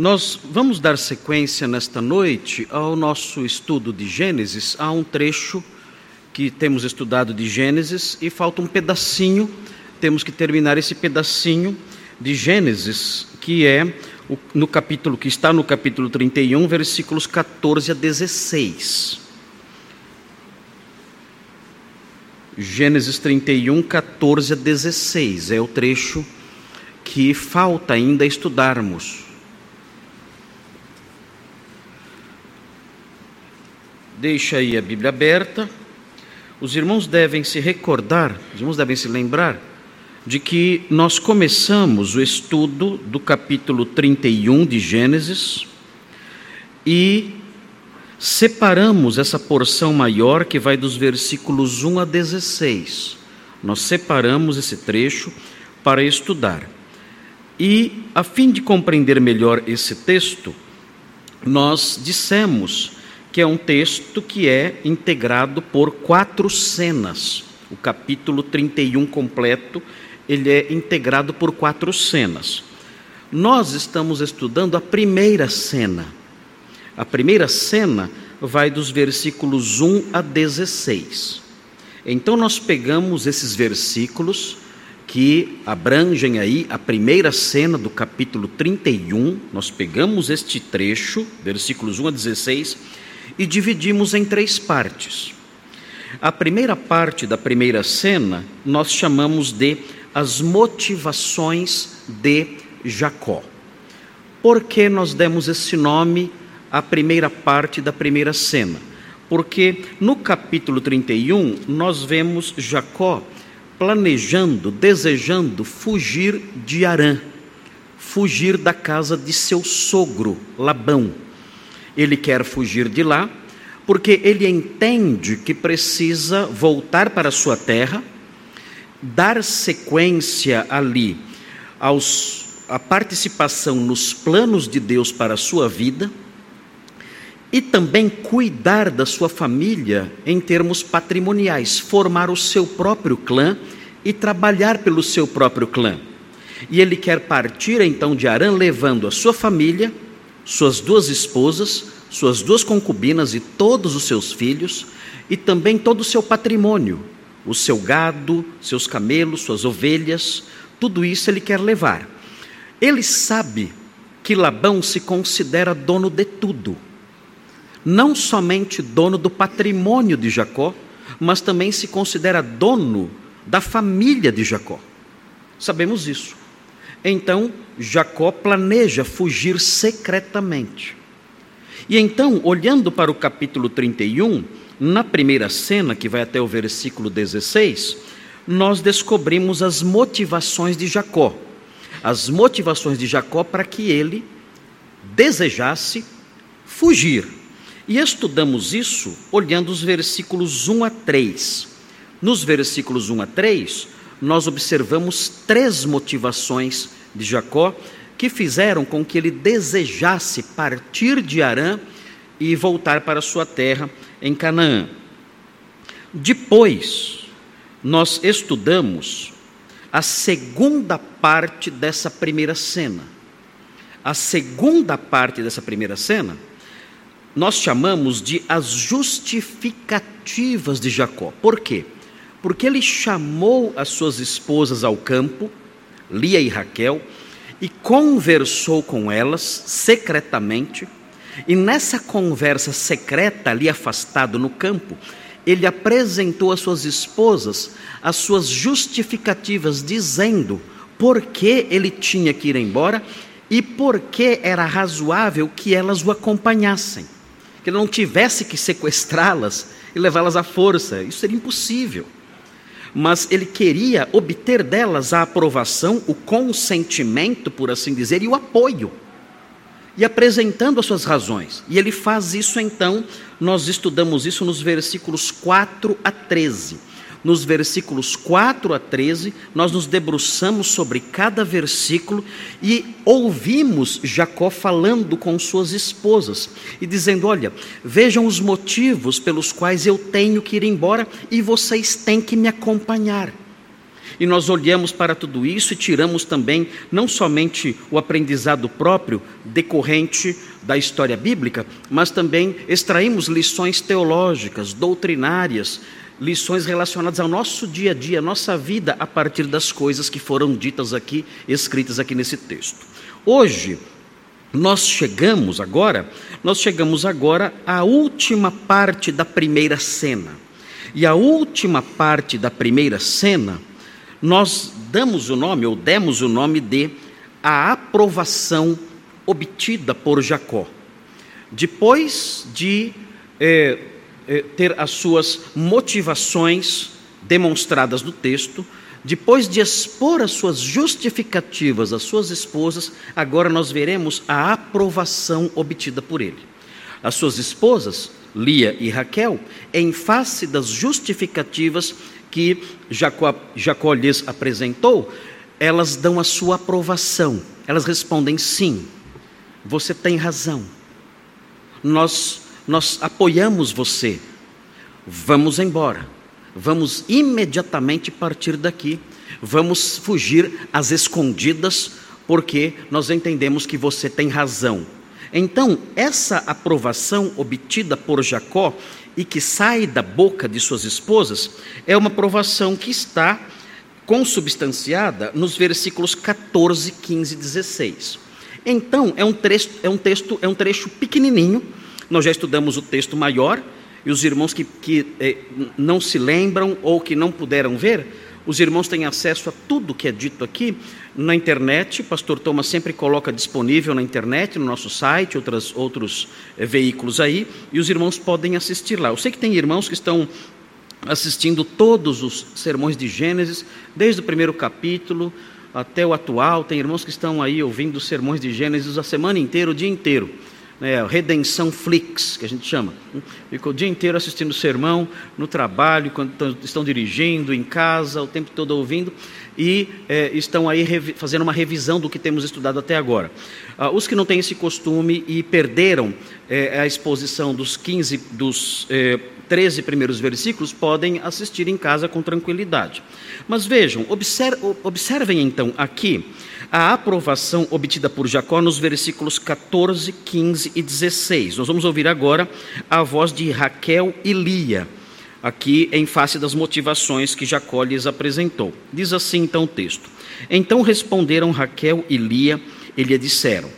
Nós vamos dar sequência nesta noite ao nosso estudo de Gênesis. Há um trecho que temos estudado de Gênesis e falta um pedacinho. Temos que terminar esse pedacinho de Gênesis, que é no capítulo que está no capítulo 31, versículos 14 a 16. Gênesis 31, 14 a 16 é o trecho que falta ainda estudarmos. Deixa aí a Bíblia aberta. Os irmãos devem se recordar, os irmãos devem se lembrar de que nós começamos o estudo do capítulo 31 de Gênesis e separamos essa porção maior que vai dos versículos 1 a 16. Nós separamos esse trecho para estudar. E, a fim de compreender melhor esse texto, nós dissemos que é um texto que é integrado por quatro cenas. O capítulo 31 completo, ele é integrado por quatro cenas. Nós estamos estudando a primeira cena. A primeira cena vai dos versículos 1 a 16. Então nós pegamos esses versículos que abrangem aí a primeira cena do capítulo 31, nós pegamos este trecho, versículos 1 a 16, e dividimos em três partes. A primeira parte da primeira cena nós chamamos de as motivações de Jacó. Por que nós demos esse nome à primeira parte da primeira cena? Porque no capítulo 31 nós vemos Jacó planejando, desejando fugir de Arã, fugir da casa de seu sogro Labão ele quer fugir de lá, porque ele entende que precisa voltar para sua terra, dar sequência ali aos a participação nos planos de Deus para a sua vida e também cuidar da sua família em termos patrimoniais, formar o seu próprio clã e trabalhar pelo seu próprio clã. E ele quer partir então de Arã levando a sua família suas duas esposas, suas duas concubinas e todos os seus filhos, e também todo o seu patrimônio, o seu gado, seus camelos, suas ovelhas, tudo isso ele quer levar. Ele sabe que Labão se considera dono de tudo, não somente dono do patrimônio de Jacó, mas também se considera dono da família de Jacó. Sabemos isso. Então Jacó planeja fugir secretamente. E então, olhando para o capítulo 31, na primeira cena, que vai até o versículo 16, nós descobrimos as motivações de Jacó. As motivações de Jacó para que ele desejasse fugir. E estudamos isso olhando os versículos 1 a 3. Nos versículos 1 a 3, nós observamos três motivações de Jacó que fizeram com que ele desejasse partir de Arã e voltar para sua terra em Canaã. Depois, nós estudamos a segunda parte dessa primeira cena. A segunda parte dessa primeira cena, nós chamamos de as justificativas de Jacó. Por quê? Porque ele chamou as suas esposas ao campo, Lia e Raquel, e conversou com elas secretamente, e nessa conversa secreta ali afastado no campo, ele apresentou às suas esposas as suas justificativas, dizendo por que ele tinha que ir embora e por que era razoável que elas o acompanhassem. Que ele não tivesse que sequestrá-las e levá-las à força, isso seria impossível mas ele queria obter delas a aprovação, o consentimento, por assim dizer, e o apoio. E apresentando as suas razões. E ele faz isso então, nós estudamos isso nos versículos 4 a 13 nos versículos 4 a 13, nós nos debruçamos sobre cada versículo e ouvimos Jacó falando com suas esposas e dizendo: Olha, vejam os motivos pelos quais eu tenho que ir embora e vocês têm que me acompanhar. e nós olhamos para tudo isso e tiramos também não somente o aprendizado próprio decorrente da história bíblica, mas também extraímos lições teológicas, doutrinárias, lições relacionadas ao nosso dia a dia, à nossa vida, a partir das coisas que foram ditas aqui, escritas aqui nesse texto. Hoje, nós chegamos agora, nós chegamos agora à última parte da primeira cena. E a última parte da primeira cena, nós damos o nome, ou demos o nome de a aprovação obtida por Jacó. Depois de é, ter as suas motivações demonstradas no texto, depois de expor as suas justificativas às suas esposas, agora nós veremos a aprovação obtida por ele. As suas esposas, Lia e Raquel, em face das justificativas que Jacó, Jacó lhes apresentou, elas dão a sua aprovação. Elas respondem sim, você tem razão. Nós, nós apoiamos você. Vamos embora. Vamos imediatamente partir daqui. Vamos fugir às escondidas, porque nós entendemos que você tem razão. Então, essa aprovação obtida por Jacó e que sai da boca de suas esposas é uma aprovação que está consubstanciada nos versículos 14, 15 e 16. Então, é um, trecho, é um texto, é um trecho pequenininho. Nós já estudamos o texto maior, e os irmãos que, que eh, não se lembram ou que não puderam ver, os irmãos têm acesso a tudo que é dito aqui na internet. Pastor Thomas sempre coloca disponível na internet, no nosso site, outras, outros eh, veículos aí, e os irmãos podem assistir lá. Eu sei que tem irmãos que estão assistindo todos os sermões de Gênesis, desde o primeiro capítulo até o atual. Tem irmãos que estão aí ouvindo os sermões de Gênesis a semana inteira, o dia inteiro né, Redenção Flix, que a gente chama. Fica o dia inteiro assistindo sermão, no trabalho, quando estão dirigindo, em casa, o tempo todo ouvindo, e é, estão aí fazendo uma revisão do que temos estudado até agora. Ah, os que não têm esse costume e perderam é, a exposição dos 15, dos é, 13 primeiros versículos, podem assistir em casa com tranquilidade. Mas vejam, observem então aqui a aprovação obtida por Jacó nos versículos 14, 15 e 16. Nós vamos ouvir agora a voz de Raquel e Lia, aqui em face das motivações que Jacó lhes apresentou. Diz assim então o texto: Então responderam Raquel e Lia e lhe disseram: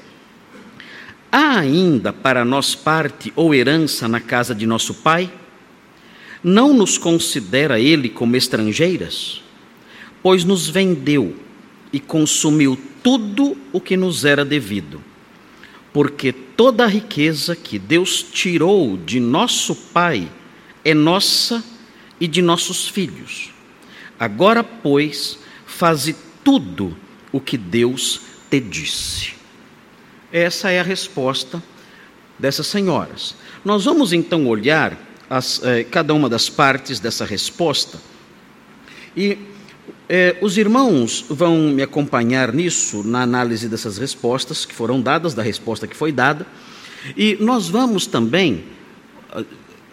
Há ainda para nós parte ou herança na casa de nosso pai? Não nos considera ele como estrangeiras? Pois nos vendeu e consumiu tudo o que nos era devido. Porque toda a riqueza que Deus tirou de nosso Pai é nossa e de nossos filhos. Agora, pois, faze tudo o que Deus te disse. Essa é a resposta dessas senhoras. Nós vamos então olhar as, eh, cada uma das partes dessa resposta e é, os irmãos vão me acompanhar nisso, na análise dessas respostas que foram dadas, da resposta que foi dada, e nós vamos também,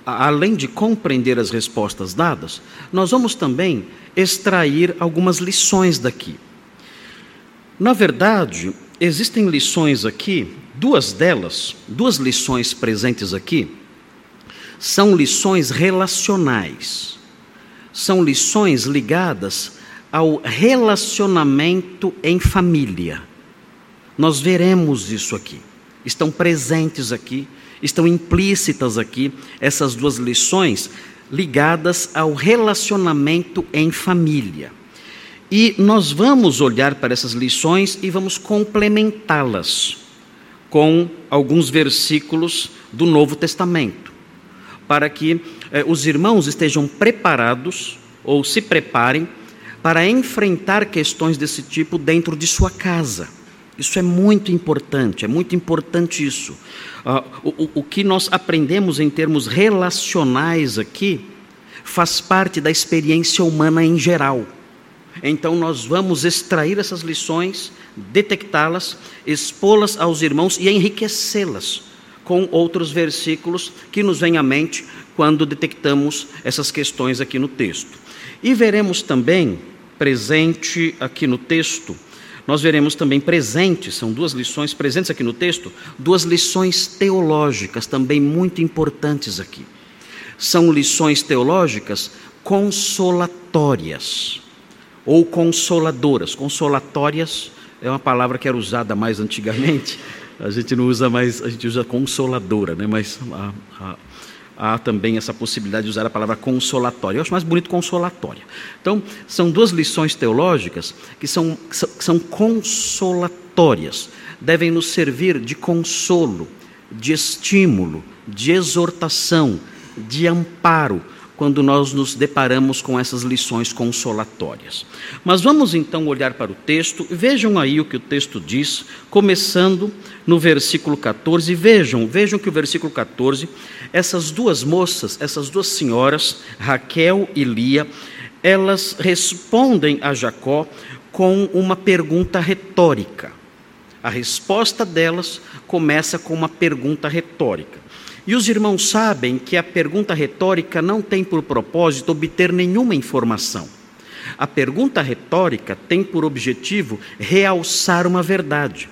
além de compreender as respostas dadas, nós vamos também extrair algumas lições daqui. Na verdade, existem lições aqui, duas delas, duas lições presentes aqui, são lições relacionais, são lições ligadas ao relacionamento em família. Nós veremos isso aqui. Estão presentes aqui, estão implícitas aqui essas duas lições ligadas ao relacionamento em família. E nós vamos olhar para essas lições e vamos complementá-las com alguns versículos do Novo Testamento, para que eh, os irmãos estejam preparados ou se preparem para enfrentar questões desse tipo dentro de sua casa. Isso é muito importante, é muito importante isso. Uh, o, o que nós aprendemos em termos relacionais aqui faz parte da experiência humana em geral. Então, nós vamos extrair essas lições, detectá-las, expô-las aos irmãos e enriquecê-las com outros versículos que nos vêm à mente quando detectamos essas questões aqui no texto. E veremos também presente aqui no texto, nós veremos também presentes, são duas lições presentes aqui no texto, duas lições teológicas também muito importantes aqui. São lições teológicas consolatórias ou consoladoras. Consolatórias é uma palavra que era usada mais antigamente, a gente não usa mais, a gente usa consoladora, né? mas a, a, há também essa possibilidade de usar a palavra consolatória. Eu acho mais bonito consolatória. Então, são duas lições teológicas que são, que são consolatórias, devem nos servir de consolo, de estímulo, de exortação, de amparo quando nós nos deparamos com essas lições consolatórias. Mas vamos então olhar para o texto, vejam aí o que o texto diz, começando no versículo 14. Vejam, vejam que o versículo 14, essas duas moças, essas duas senhoras, Raquel e Lia, elas respondem a Jacó com uma pergunta retórica. A resposta delas começa com uma pergunta retórica. E os irmãos sabem que a pergunta retórica não tem por propósito obter nenhuma informação. A pergunta retórica tem por objetivo realçar uma verdade.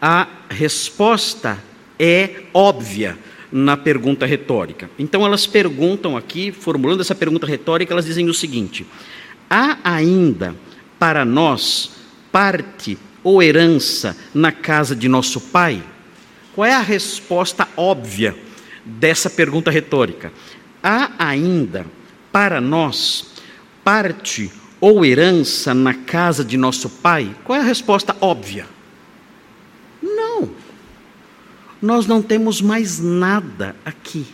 A resposta é óbvia na pergunta retórica. Então elas perguntam aqui, formulando essa pergunta retórica, elas dizem o seguinte: há ainda para nós parte ou herança na casa de nosso pai? Qual é a resposta óbvia dessa pergunta retórica. Há ainda para nós parte ou herança na casa de nosso pai? Qual é a resposta óbvia? Não. Nós não temos mais nada aqui.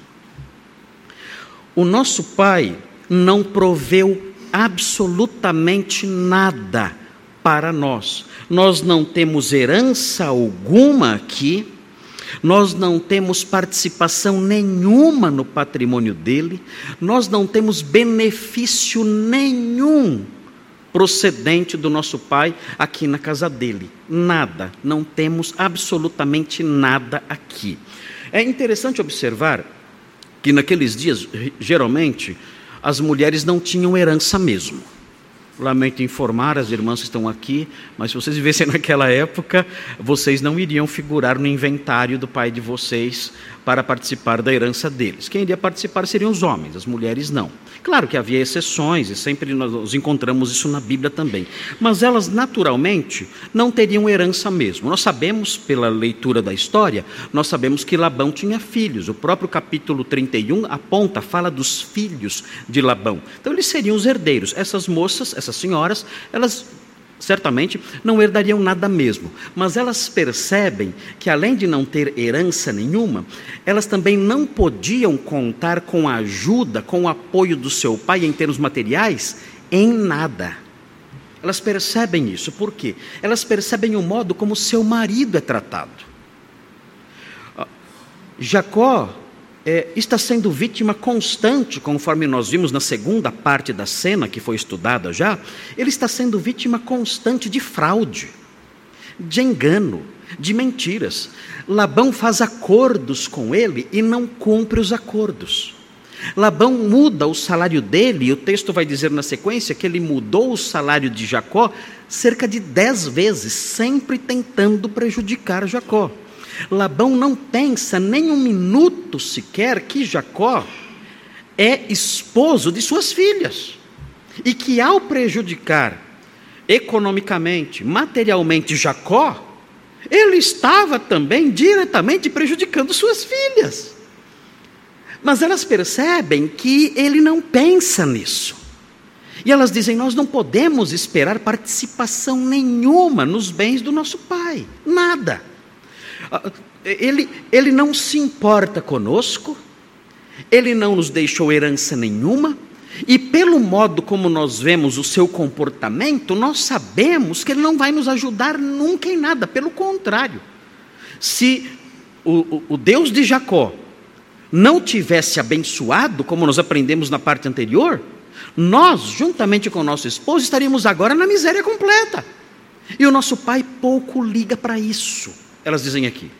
O nosso pai não proveu absolutamente nada para nós. Nós não temos herança alguma aqui nós não temos participação nenhuma no patrimônio dele, nós não temos benefício nenhum procedente do nosso pai aqui na casa dele. Nada, não temos absolutamente nada aqui. É interessante observar que naqueles dias, geralmente, as mulheres não tinham herança mesmo. Lamento informar as irmãs que estão aqui, mas se vocês vivessem naquela época, vocês não iriam figurar no inventário do pai de vocês para participar da herança deles. Quem iria participar seriam os homens, as mulheres não. Claro que havia exceções, e sempre nós encontramos isso na Bíblia também. Mas elas, naturalmente, não teriam herança mesmo. Nós sabemos, pela leitura da história, nós sabemos que Labão tinha filhos. O próprio capítulo 31 aponta, fala dos filhos de Labão. Então, eles seriam os herdeiros. Essas moças, essas senhoras, elas certamente não herdariam nada mesmo, mas elas percebem que além de não ter herança nenhuma, elas também não podiam contar com a ajuda, com o apoio do seu pai em termos materiais, em nada. Elas percebem isso, por quê? Elas percebem o modo como seu marido é tratado. Ah, Jacó é, está sendo vítima constante, conforme nós vimos na segunda parte da cena que foi estudada já, ele está sendo vítima constante de fraude, de engano, de mentiras. Labão faz acordos com ele e não cumpre os acordos. Labão muda o salário dele, e o texto vai dizer na sequência que ele mudou o salário de Jacó cerca de dez vezes, sempre tentando prejudicar Jacó. Labão não pensa nem um minuto sequer que Jacó é esposo de suas filhas e que ao prejudicar economicamente, materialmente Jacó, ele estava também diretamente prejudicando suas filhas. Mas elas percebem que ele não pensa nisso. E elas dizem: Nós não podemos esperar participação nenhuma nos bens do nosso pai, nada. Ele, ele não se importa conosco, ele não nos deixou herança nenhuma, e pelo modo como nós vemos o seu comportamento, nós sabemos que ele não vai nos ajudar nunca em nada, pelo contrário. Se o, o, o Deus de Jacó não tivesse abençoado, como nós aprendemos na parte anterior, nós, juntamente com o nosso esposo, estaríamos agora na miséria completa. E o nosso pai pouco liga para isso elas dizem aqui.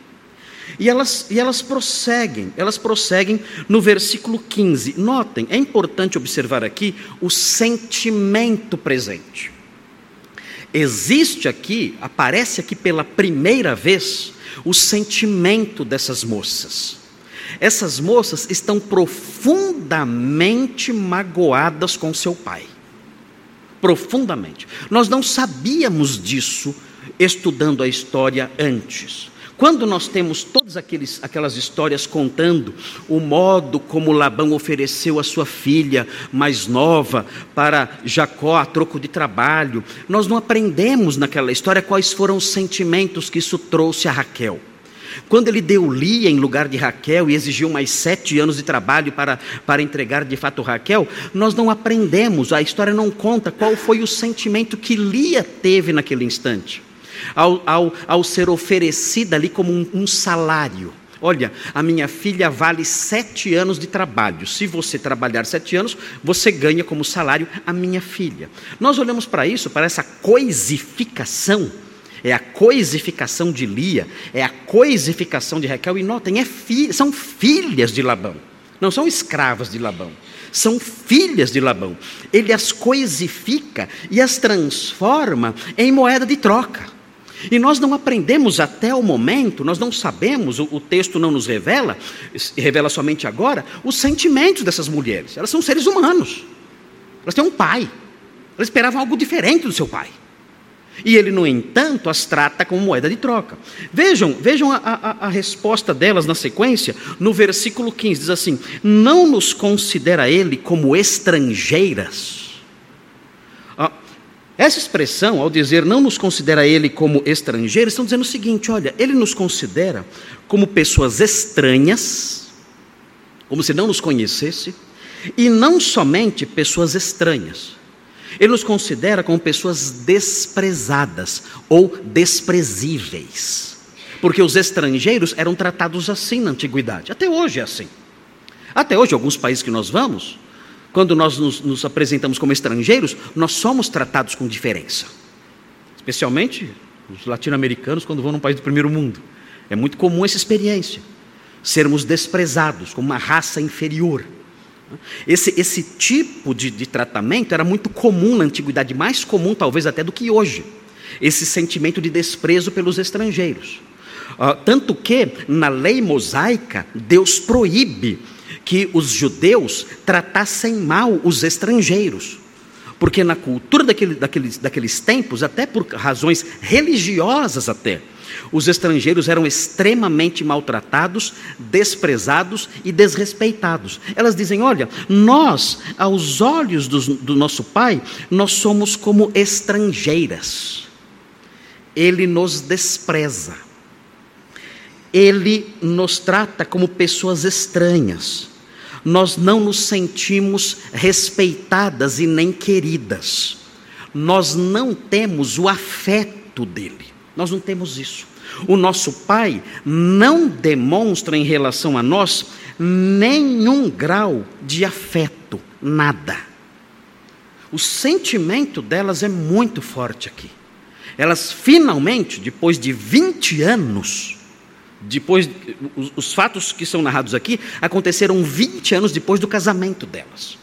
E elas, e elas prosseguem, elas prosseguem no versículo 15. Notem, é importante observar aqui o sentimento presente. Existe aqui, aparece aqui pela primeira vez, o sentimento dessas moças. Essas moças estão profundamente magoadas com seu pai. Profundamente. Nós não sabíamos disso estudando a história antes. Quando nós temos todas aqueles, aquelas histórias contando o modo como Labão ofereceu a sua filha mais nova para Jacó a troco de trabalho, nós não aprendemos naquela história quais foram os sentimentos que isso trouxe a Raquel. Quando ele deu Lia em lugar de Raquel e exigiu mais sete anos de trabalho para, para entregar de fato Raquel, nós não aprendemos, a história não conta qual foi o sentimento que Lia teve naquele instante ao, ao, ao ser oferecida ali como um, um salário. Olha, a minha filha vale sete anos de trabalho. Se você trabalhar sete anos, você ganha como salário a minha filha. Nós olhamos para isso, para essa coisificação. É a coisificação de Lia, é a coisificação de Raquel. E notem, é fi, são filhas de Labão, não são escravas de Labão. São filhas de Labão. Ele as coisifica e as transforma em moeda de troca. E nós não aprendemos até o momento, nós não sabemos, o, o, texto não nos revela, revela somente agora, os sentimentos dessas mulheres. Elas são seres humanos. Elas têm um pai. Elas esperavam algo diferente do seu pai. E ele, no entanto, as trata como moeda de troca. Vejam, vejam a, a, a resposta delas na sequência, no versículo 15, diz assim: Não nos considera ele como estrangeiras essa expressão, ao dizer não nos considera ele como estrangeiros, estão dizendo o seguinte: olha, ele nos considera como pessoas estranhas, como se não nos conhecesse, e não somente pessoas estranhas. Ele nos considera como pessoas desprezadas ou desprezíveis. Porque os estrangeiros eram tratados assim na antiguidade. Até hoje é assim. Até hoje, alguns países que nós vamos, quando nós nos, nos apresentamos como estrangeiros, nós somos tratados com diferença. Especialmente os latino-americanos quando vão num país do primeiro mundo. É muito comum essa experiência. Sermos desprezados como uma raça inferior. Esse, esse tipo de, de tratamento era muito comum na antiguidade, mais comum talvez até do que hoje. Esse sentimento de desprezo pelos estrangeiros. Uh, tanto que na lei mosaica, Deus proíbe que os judeus tratassem mal os estrangeiros. Porque na cultura daquele, daqueles, daqueles tempos, até por razões religiosas até, os estrangeiros eram extremamente maltratados, desprezados e desrespeitados. Elas dizem: olha, nós, aos olhos do, do nosso pai, nós somos como estrangeiras. Ele nos despreza. Ele nos trata como pessoas estranhas nós não nos sentimos respeitadas e nem queridas. Nós não temos o afeto dele. Nós não temos isso. O nosso pai não demonstra em relação a nós nenhum grau de afeto, nada. O sentimento delas é muito forte aqui. Elas finalmente, depois de 20 anos, depois, os, os, fatos que são narrados aqui aconteceram 20 anos depois do casamento delas.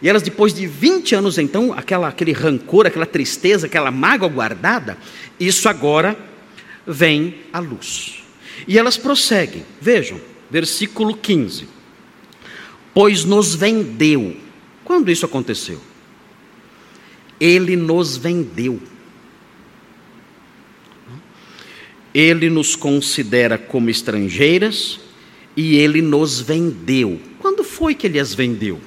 E elas, depois de 20 anos, então, aquela, aquele rancor, aquela tristeza, aquela mágoa guardada, isso agora vem à luz. E elas prosseguem, vejam, versículo 15: Pois nos vendeu. Quando isso aconteceu? Ele nos vendeu Ele nos considera como estrangeiras e ele nos vendeu. Quando foi que ele as vendeu?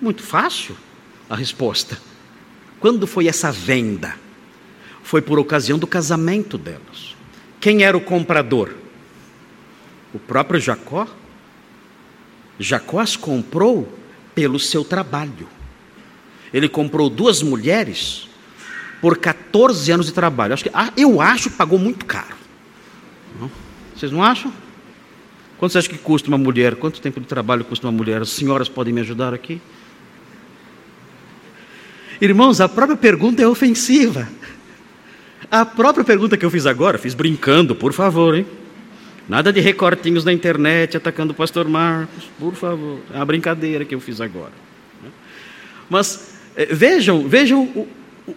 Muito fácil a resposta. Quando foi essa venda? Foi por ocasião do casamento delas. Quem era o comprador? O próprio Jacó. Jacó as comprou pelo seu trabalho. Ele comprou duas mulheres por 14 anos de trabalho. Acho que, ah, eu acho que pagou muito caro. Vocês não acham? Quanto você acha que custa uma mulher? Quanto tempo de trabalho custa uma mulher? As senhoras podem me ajudar aqui? Irmãos, a própria pergunta é ofensiva. A própria pergunta que eu fiz agora, fiz brincando, por favor, hein? Nada de recortinhos na internet atacando o pastor Marcos, por favor. É uma brincadeira que eu fiz agora. Mas eh, vejam, vejam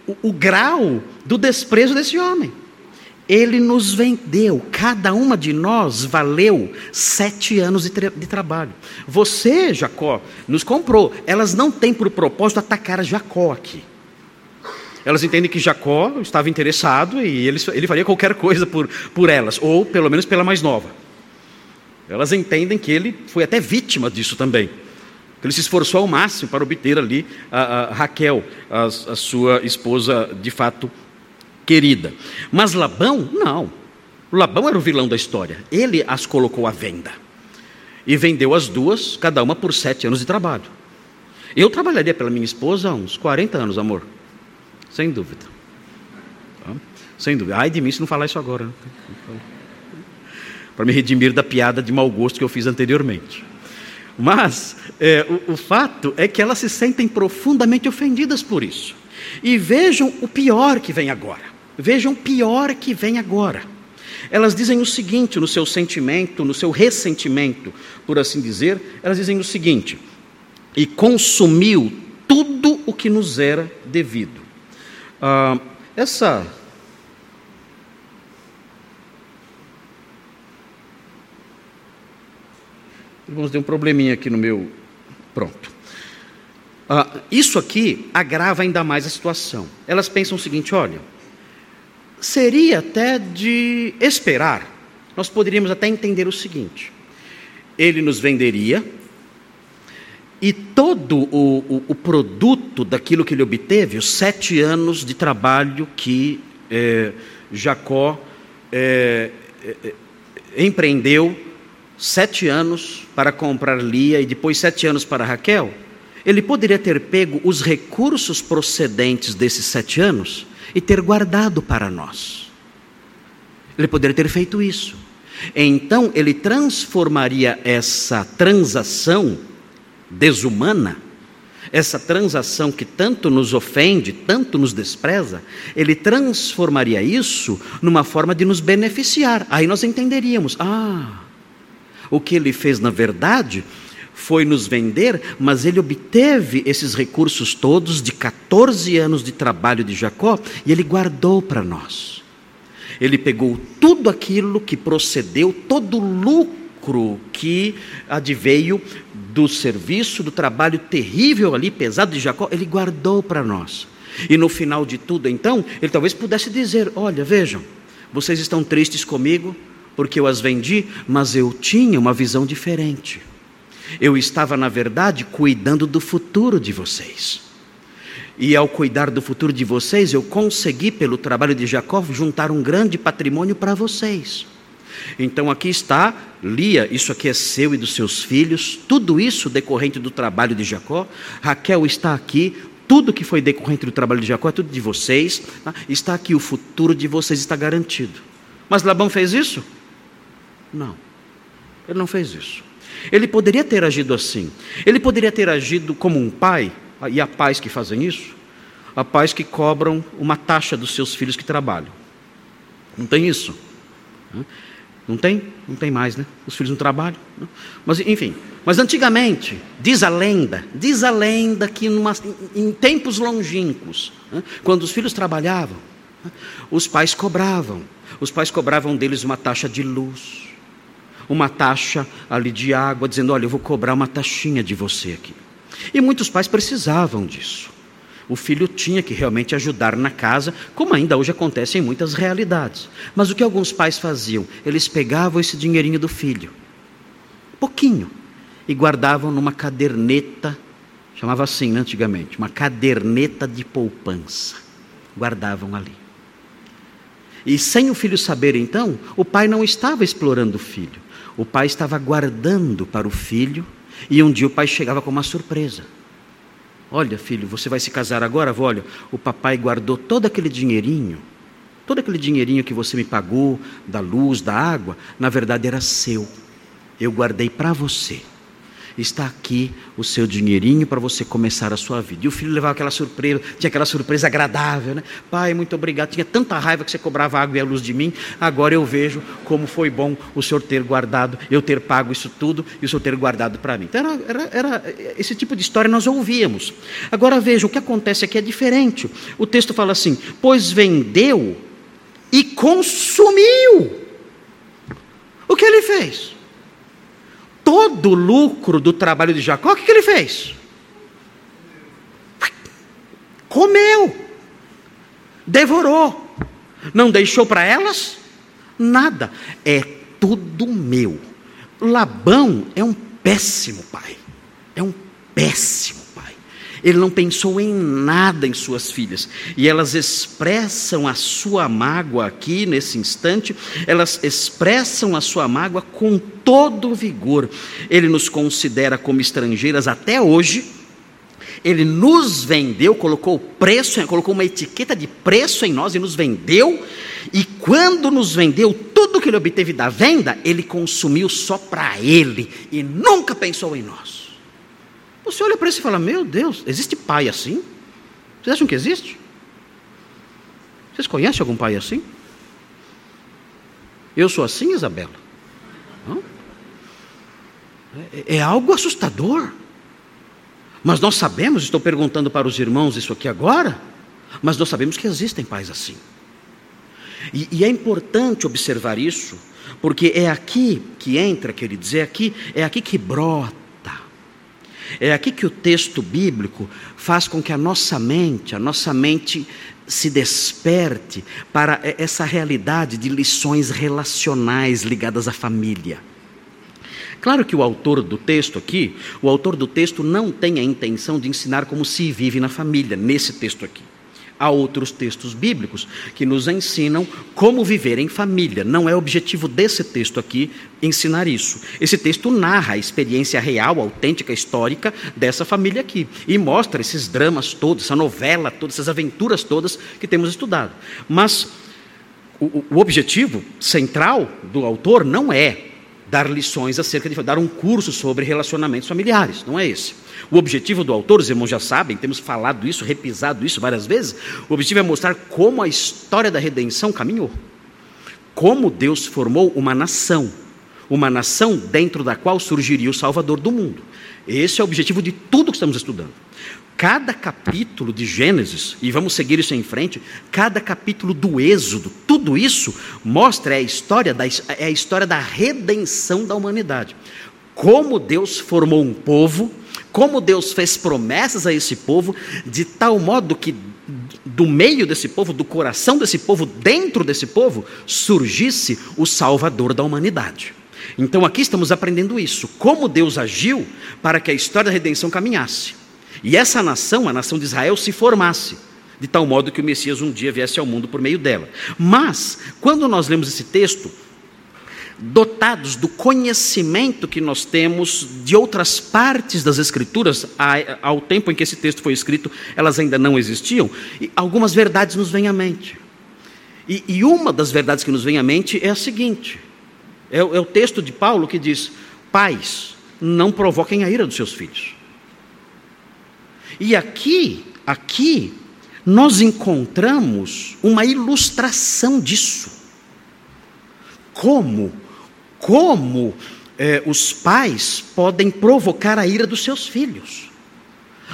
o, o, grau do desprezo desse homem. Ele nos vendeu, cada uma de nós valeu sete anos de, tra de, trabalho. Você, Jacó, nos comprou. Elas não têm por propósito atacar Jacó aqui. Elas entendem que Jacó estava interessado e ele, ele faria qualquer coisa por, por elas, ou pelo menos pela mais nova. Elas entendem que ele foi até vítima disso também. Ele se esforçou ao máximo para obter ali a, a Raquel, a, a sua esposa de fato querida. Mas Labão, não. Labão era o vilão da história. Ele as colocou à venda. E vendeu as duas, cada uma por sete anos de trabalho. Eu trabalharia pela minha esposa há uns 40 anos, amor. Sem dúvida. Sem dúvida. Ai de mim se não falar isso agora. Né? Para me redimir da piada de mau gosto que eu fiz anteriormente. Mas é, o, o fato é que elas se sentem profundamente ofendidas por isso. E vejam o pior que vem agora. Vejam o pior que vem agora. Elas dizem o seguinte no seu sentimento, no seu ressentimento, por assim dizer, elas dizem o seguinte: e consumiu tudo o que nos era devido. Ah, essa. Irmãos, deu um probleminha aqui no meu. Pronto. Ah, isso aqui agrava ainda mais a situação. Elas pensam o seguinte: olha, seria até de esperar, nós poderíamos até entender o seguinte: ele nos venderia, e todo o, o, o, produto daquilo que ele obteve, os sete anos de trabalho que é, Jacó é, é, empreendeu, sete anos para comprar Lia e depois sete anos para Raquel, ele poderia ter pego os recursos procedentes desses sete anos e ter guardado para nós. Ele poderia ter feito isso. Então, ele transformaria essa transação desumana, essa transação que tanto nos ofende, tanto nos despreza, ele transformaria isso numa forma de nos beneficiar. Aí nós entenderíamos: ah, o que ele fez na verdade foi nos vender, mas ele obteve esses recursos todos de 14 anos de trabalho de Jacó e ele guardou para nós. Ele pegou tudo aquilo que procedeu, todo o lucro que adveio do serviço, do trabalho terrível ali, pesado de Jacó, ele guardou para nós. E no final de tudo, então, ele talvez pudesse dizer: Olha, vejam, vocês estão tristes comigo porque eu as vendi, mas eu tinha uma visão diferente. Eu estava, na verdade, cuidando do futuro de vocês. E ao cuidar do futuro de vocês, eu consegui, pelo trabalho de Jacó, juntar um grande patrimônio para vocês. Então aqui está, Lia, isso aqui é seu e dos seus filhos, tudo isso decorrente do trabalho de Jacó. Raquel está aqui, tudo que foi decorrente do trabalho de Jacó é tudo de vocês. Tá? Está aqui, o futuro de vocês está garantido. Mas Labão fez isso? Não, ele não fez isso. Ele poderia ter agido assim. Ele poderia ter agido como um pai, e há pais que fazem isso, há pais que cobram uma taxa dos seus filhos que trabalham. Não tem isso. Não tem? Não tem mais, né? Os filhos não trabalham. Né? Mas, enfim. Mas antigamente, diz a lenda, diz a lenda que numa, em tempos longínquos, quando os filhos trabalhavam, os pais cobravam. Os pais cobravam deles uma taxa de luz, uma taxa ali de água, dizendo: Olha, eu vou cobrar uma taxinha de você aqui. E muitos pais precisavam disso. O filho tinha que realmente ajudar na casa, como ainda hoje acontece em muitas realidades. Mas o que alguns pais faziam? Eles pegavam esse dinheirinho do filho, pouquinho, e guardavam numa caderneta, chamava assim né, antigamente, uma caderneta de poupança. Guardavam ali. E sem o filho saber, então, o pai não estava explorando o filho, o pai estava guardando para o filho, e um dia o pai chegava com uma surpresa. Olha, filho, você vai se casar agora? Olha, o papai guardou todo aquele dinheirinho, todo aquele dinheirinho que você me pagou, da luz, da água, na verdade era seu. Eu guardei para você. Está aqui o seu dinheirinho para você começar a sua vida. E o filho levava aquela surpresa, tinha aquela surpresa agradável, né? Pai, muito obrigado. Tinha tanta raiva que você cobrava água e a luz de mim. Agora eu vejo como foi bom o senhor ter guardado, eu ter pago isso tudo e o senhor ter guardado para mim. Então era, era, era, esse tipo de história nós ouvíamos. Agora vejam, o que acontece aqui é diferente. O texto fala assim: pois vendeu e consumiu. O que ele fez? Todo o lucro do trabalho de Jacó, o que, que ele fez? Comeu, devorou, não deixou para elas nada, é tudo meu. Labão é um péssimo pai, é um péssimo ele não pensou em nada em suas filhas. E elas expressam a sua mágoa aqui, nesse instante, elas expressam a sua mágoa com todo vigor. Ele nos considera como estrangeiras até hoje. Ele nos vendeu, colocou preço, colocou uma etiqueta de preço em nós e nos vendeu. E quando nos vendeu, tudo que ele obteve da venda, ele consumiu só para ele e nunca pensou em nós. Você olha para isso e fala: Meu Deus, existe pai assim? Vocês acham que existe? Vocês conhecem algum pai assim? Eu sou assim, Isabela? Não? É, é algo assustador. Mas nós sabemos, estou perguntando para os irmãos isso aqui agora, mas nós sabemos que existem pais assim. E, e, é importante observar isso, porque é aqui que entra, queridos, é aqui, é aqui que brota é aqui que o texto bíblico faz com que a nossa mente, a nossa mente se desperte para essa realidade de lições relacionais ligadas à família. Claro que o autor do texto aqui, o autor do texto não tem a intenção de ensinar como se vive na família, nesse texto aqui. Há outros textos bíblicos que nos ensinam como viver em família. Não é objetivo desse texto aqui ensinar isso. Esse texto narra a experiência real, autêntica, histórica dessa família aqui e mostra esses dramas todos, essa novela todas, essas aventuras todas que temos estudado. Mas o, o objetivo central do autor não é dar lições acerca de dar um curso sobre relacionamentos familiares, não é esse. O objetivo do autor, os irmãos já sabem, temos falado isso, repisado isso várias vezes. O objetivo é mostrar como a história da redenção caminhou. Como Deus formou uma nação, uma nação dentro da qual surgiria o Salvador do mundo. Esse é o objetivo de tudo que estamos estudando. Cada capítulo de Gênesis, e vamos seguir isso em frente, cada capítulo do Êxodo, tudo isso mostra a história da, é a história da redenção da humanidade. Como Deus formou um povo como Deus fez promessas a esse povo, de tal modo que do meio desse povo, do coração desse povo, dentro desse povo, surgisse o Salvador da humanidade. Então aqui estamos aprendendo isso, como Deus agiu para que a história da redenção caminhasse. E essa nação, a nação de Israel, se formasse, de tal modo que o Messias um dia viesse ao mundo por meio dela. Mas, quando nós lemos esse texto, dotados do conhecimento que nós temos de outras partes das Escrituras, ao tempo em que esse texto foi escrito, elas ainda não existiam, e algumas verdades nos vêm à mente. E, e uma das verdades que nos vem à mente é a seguinte: é, é o texto de Paulo que diz: Pais, não provoquem a ira dos seus filhos. E aqui, aqui, nós encontramos uma ilustração disso. Como como eh, os pais podem provocar a ira dos seus filhos.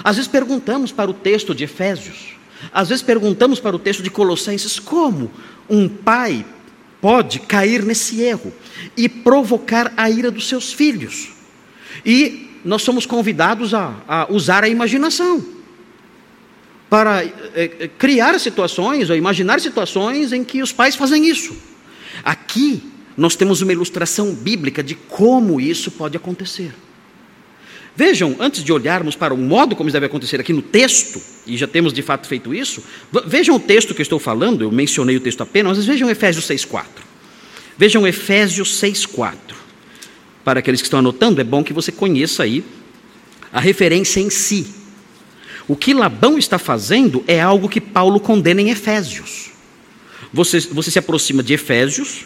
Às vezes perguntamos para o texto de Efésios, às vezes perguntamos para o texto de Colossenses como um pai pode cair nesse erro e provocar a ira dos seus filhos. E nós somos convidados a, a usar a imaginação para é, criar situações ou imaginar situações em que os pais fazem isso. Aqui nós temos uma ilustração bíblica de como isso pode acontecer. Vejam, antes de olharmos para o modo como isso deve acontecer aqui no texto, e já temos de fato feito isso, vejam o texto que eu estou falando, eu mencionei o texto apenas, mas vejam Efésios 6,4. Vejam Efésios 6,4. Para aqueles que estão anotando, é bom que você conheça aí a referência em si. O que Labão está fazendo é algo que Paulo condena em Efésios. Você, você se aproxima de Efésios,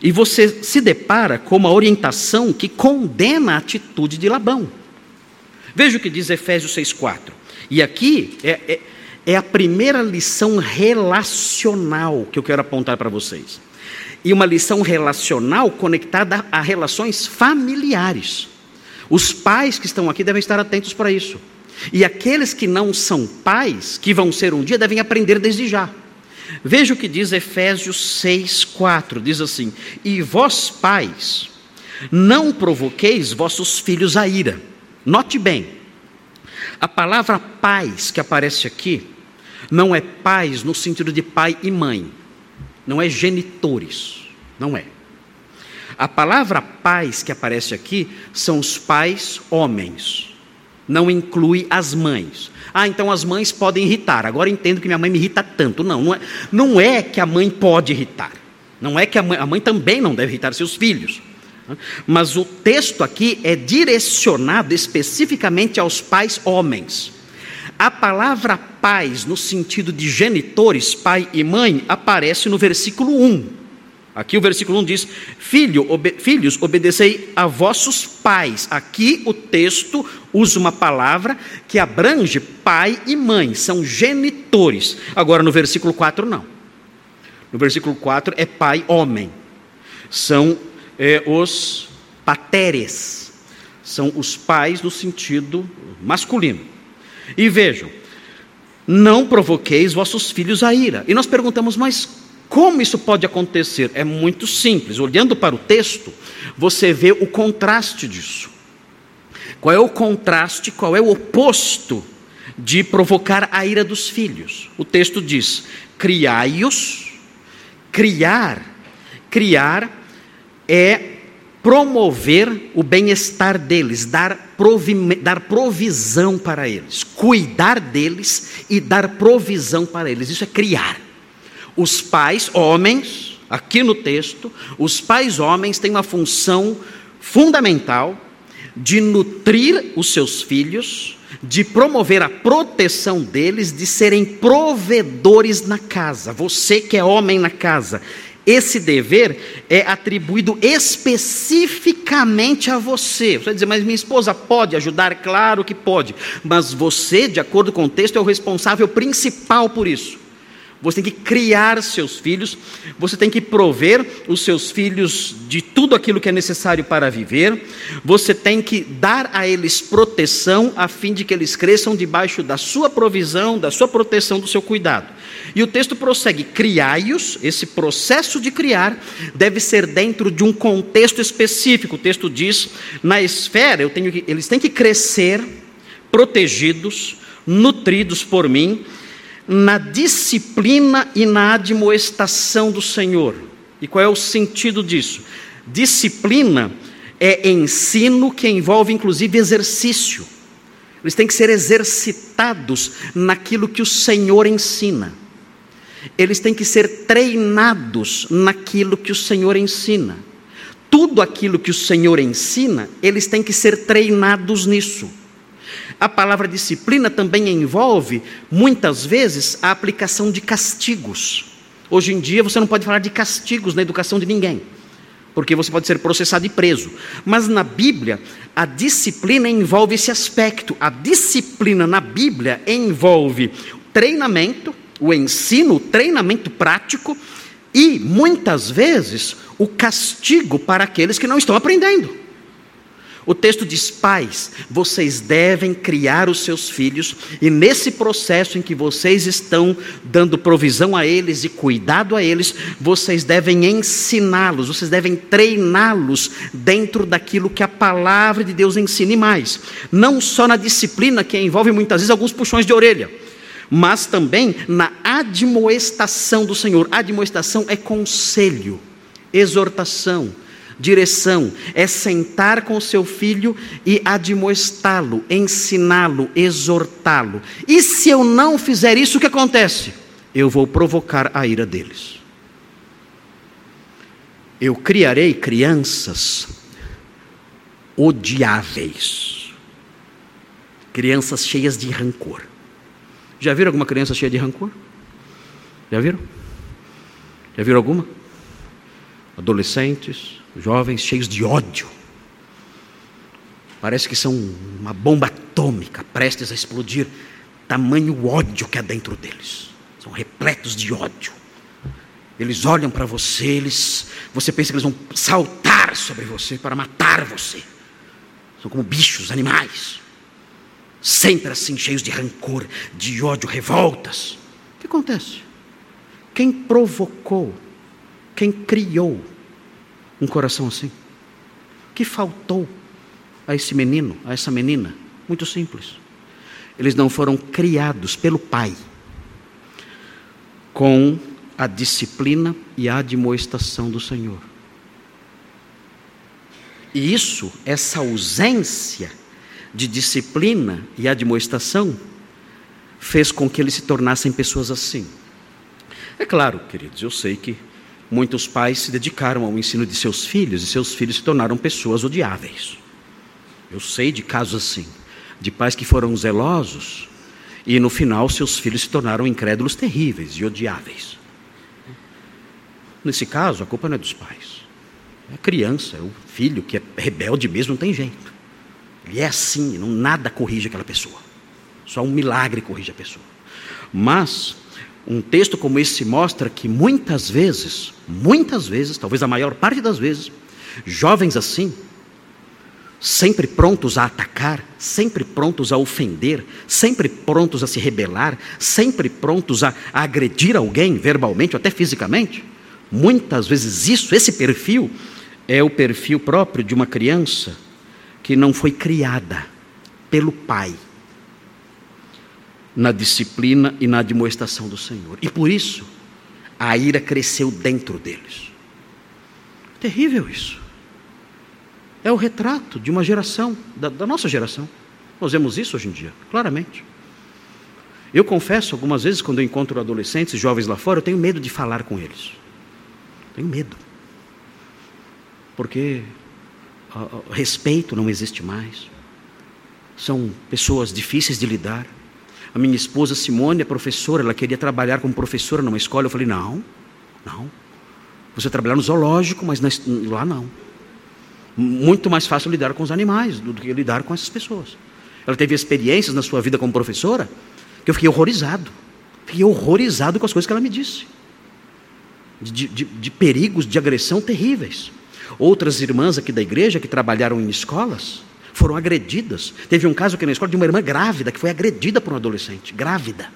E você se depara com uma orientação que condena a atitude de Labão. Veja o que diz Efésios 6,4. E aqui é, é, é a primeira lição relacional que eu quero apontar para vocês. E uma lição relacional conectada a relações familiares. Os pais que estão aqui devem estar atentos para isso. E aqueles que não são pais, que vão ser um dia, devem aprender desde já. Veja o que diz Efésios 6, 4: diz assim: E vós, pais, não provoqueis vossos filhos a ira. Note bem, a palavra pais que aparece aqui não é pais no sentido de pai e mãe, não é genitores, não é. A palavra pais que aparece aqui são os pais homens, não inclui as mães. Ah, então as mães podem irritar. Agora entendo que minha mãe me irrita tanto. Não, não é, não é que a mãe pode irritar. Não é que a mãe, a mãe também não deve irritar seus filhos. Mas o texto aqui é direcionado especificamente aos pais homens. A palavra pais, no sentido de genitores, pai e mãe, aparece no versículo 1. Aqui o versículo 1 diz: Filho, obe, Filhos, obedecei a vossos pais. Aqui o texto usa uma palavra que abrange pai e mãe, são genitores. Agora no versículo 4, não. No versículo 4 é pai, homem. São é, os pateres, são os pais no sentido masculino. E vejam, não provoqueis vossos filhos a ira. E nós perguntamos, mas como isso pode acontecer? É muito simples. Olhando para o texto, você vê o contraste disso. Qual é o contraste, qual é o oposto de provocar a ira dos filhos? O texto diz: criai-os, criar, criar é promover o bem-estar deles, dar, provi dar provisão para eles, cuidar deles e dar provisão para eles. Isso é criar. Os pais, homens, aqui no texto, os pais homens têm uma função fundamental de nutrir os seus filhos, de promover a proteção deles, de serem provedores na casa. Você que é homem na casa, esse dever é atribuído especificamente a você. Você vai dizer, mas minha esposa pode ajudar? Claro que pode, mas você, de acordo com o texto, é o responsável principal por isso. Você tem que criar seus filhos, você tem que prover os seus filhos de tudo aquilo que é necessário para viver, você tem que dar a eles proteção a fim de que eles cresçam debaixo da sua provisão, da sua proteção, do seu cuidado. E o texto prossegue: criai-os, esse processo de criar deve ser dentro de um contexto específico. O texto diz: na esfera, que, eles têm que crescer protegidos, nutridos por mim na disciplina e na admoestação do Senhor. E qual é o sentido disso? Disciplina é ensino que envolve inclusive exercício. Eles têm que ser exercitados naquilo que o Senhor ensina. Eles têm que ser treinados naquilo que o Senhor ensina. Tudo aquilo que o Senhor ensina, eles têm que ser treinados nisso. A palavra disciplina também envolve, muitas vezes, a aplicação de castigos. Hoje em dia, você não pode falar de castigos na educação de ninguém, porque você pode ser processado e preso. Mas na Bíblia, a disciplina envolve esse aspecto. A disciplina na Bíblia envolve treinamento, o ensino, o treinamento prático e, muitas vezes, o castigo para aqueles que não estão aprendendo. O texto diz: pais, vocês devem criar os seus filhos, e nesse processo em que vocês estão dando provisão a eles e cuidado a eles, vocês devem ensiná-los, vocês devem treiná-los dentro daquilo que a palavra de Deus ensina e mais. Não só na disciplina, que envolve muitas vezes alguns puxões de orelha, mas também na admoestação do Senhor. Admoestação é conselho, exortação direção, é sentar com seu filho e admoestá-lo, ensiná-lo, exortá-lo. E se eu não fizer isso, o que acontece? Eu vou provocar a ira deles. Eu criarei crianças odiáveis, crianças cheias de rancor. Já viram alguma criança cheia de rancor? Já viram? Já viram alguma? Adolescentes, jovens cheios de ódio. Parece que são uma bomba atômica prestes a explodir, tamanho ódio que há dentro deles. São repletos de ódio. Eles olham para você, eles, você pensa que eles vão saltar sobre você para matar você. São como bichos, animais. Sempre assim, cheios de rancor, de ódio, revoltas. O que acontece? Quem provocou, quem criou um coração assim? O que faltou a esse menino, a essa menina? Muito simples. Eles não foram criados pelo pai com a disciplina e a admoestação do Senhor. E isso, essa ausência de disciplina e admoestação, fez com que eles se tornassem pessoas assim. É claro, queridos, eu sei que muitos pais se dedicaram ao ensino de seus filhos e seus filhos se tornaram pessoas odiáveis. Eu sei de casos assim, de pais que foram zelosos e no final seus filhos se tornaram incrédulos terríveis e odiáveis. Nesse caso, a culpa não é dos pais. É a criança, é o filho que é rebelde mesmo, não tem jeito. Ele é assim, não nada corrige aquela pessoa. Só um milagre corrige a pessoa. Mas um texto como esse mostra que muitas vezes, muitas vezes, talvez a maior parte das vezes, jovens assim, sempre prontos a atacar, sempre prontos a ofender, sempre prontos a se rebelar, sempre prontos a, a agredir alguém verbalmente ou até fisicamente, muitas vezes isso, esse perfil, é o perfil próprio de uma criança que não foi criada pelo pai na disciplina e na admoestação do Senhor. E por isso, a ira cresceu dentro deles. Terrível isso. É o retrato de uma geração, da, da nossa geração. Nós vemos isso hoje em dia, claramente. Eu confesso, algumas vezes, quando eu encontro adolescentes e jovens lá fora, eu tenho medo de falar com eles. Tenho medo. Porque uh, respeito não existe mais. São pessoas difíceis de lidar. A minha esposa Simone é professora, ela queria trabalhar como professora numa escola. Eu falei: não, não. Você trabalhar no zoológico, mas lá não. Muito mais fácil lidar com os animais do que lidar com essas pessoas. Ela teve experiências na sua vida como professora que eu fiquei horrorizado. Fiquei horrorizado com as coisas que ela me disse. De, de, de perigos de agressão terríveis. Outras irmãs aqui da igreja que trabalharam em escolas foram agredidas. Teve um caso aqui na escola de uma irmã grávida que foi agredida por um adolescente, grávida.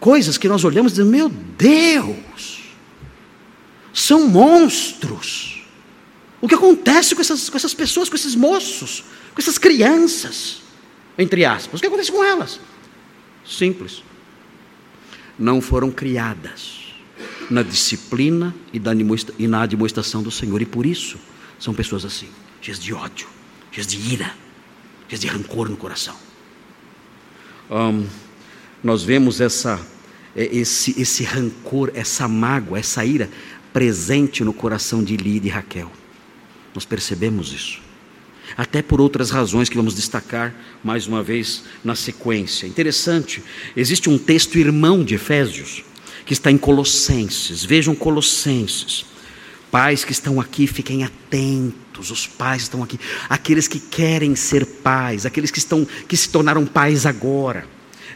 Coisas que nós olhamos e dizemos, meu Deus, são monstros. O que acontece com essas, com essas pessoas, com esses moços, com essas crianças, entre aspas? O que acontece com elas? Simples. Não foram criadas na disciplina e na admoestação do Senhor, e por isso são pessoas assim, cheias de ódio cheias de ira, cheias de rancor no coração. Um, nós vemos essa, é, esse, esse rancor, essa mágoa, essa ira presente no coração de Lia e de Raquel. Nós percebemos isso. Até por outras razões que vamos destacar mais uma vez na sequência. Interessante, existe um texto irmão de Efésios que está em Colossenses. Vejam Colossenses. Pais que estão aqui, fiquem atentos. Os pais estão aqui. Aqueles que querem ser pais, aqueles que estão que se tornaram pais agora.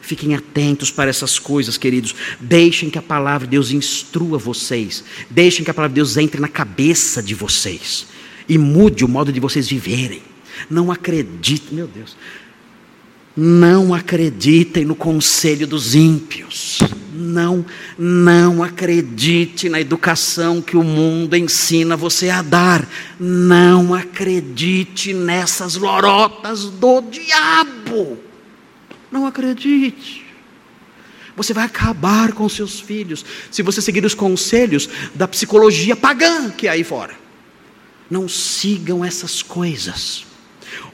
Fiquem atentos para essas coisas, queridos. Deixem que a palavra de Deus instrua vocês. Deixem que a palavra de Deus entre na cabeça de vocês e mude o modo de vocês viverem. Não acreditem, meu Deus. Não acreditem no conselho dos ímpios. Não, não acredite na educação que o mundo ensina você a dar. Não acredite nessas lorotas do diabo. Não acredite. Você vai acabar com seus filhos se você seguir os conselhos da psicologia pagã que é aí fora. Não sigam essas coisas.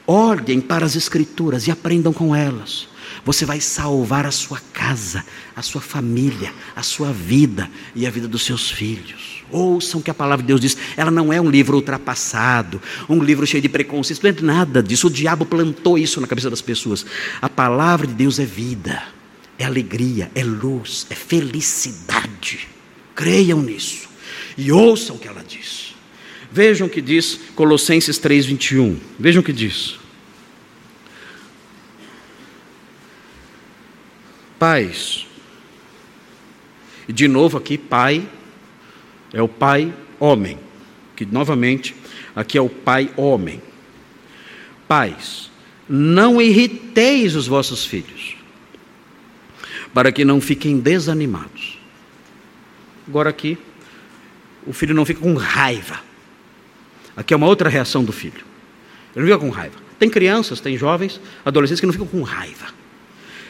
Olhem para as Escrituras e aprendam com elas. Você vai salvar a sua casa, a sua família, a sua vida e a vida dos seus filhos. Ouçam o que a palavra de Deus diz. Ela não é um livro ultrapassado, um livro cheio de preconceitos, não é nada disso. O diabo plantou isso na cabeça das pessoas. A palavra de Deus é vida, é alegria, é luz, é felicidade. Creiam nisso. e ouçam o que ela diz. Vejam o que diz Colossenses 3:21. Vejam o que diz. Pais. E de novo aqui, pai é o pai homem. Que novamente aqui é o pai homem. Pais, não irriteis os vossos filhos, para que não fiquem desanimados. Agora aqui, o filho não fica com raiva. Aqui é uma outra reação do filho. Ele não fica com raiva. Tem crianças, tem jovens, adolescentes que não ficam com raiva.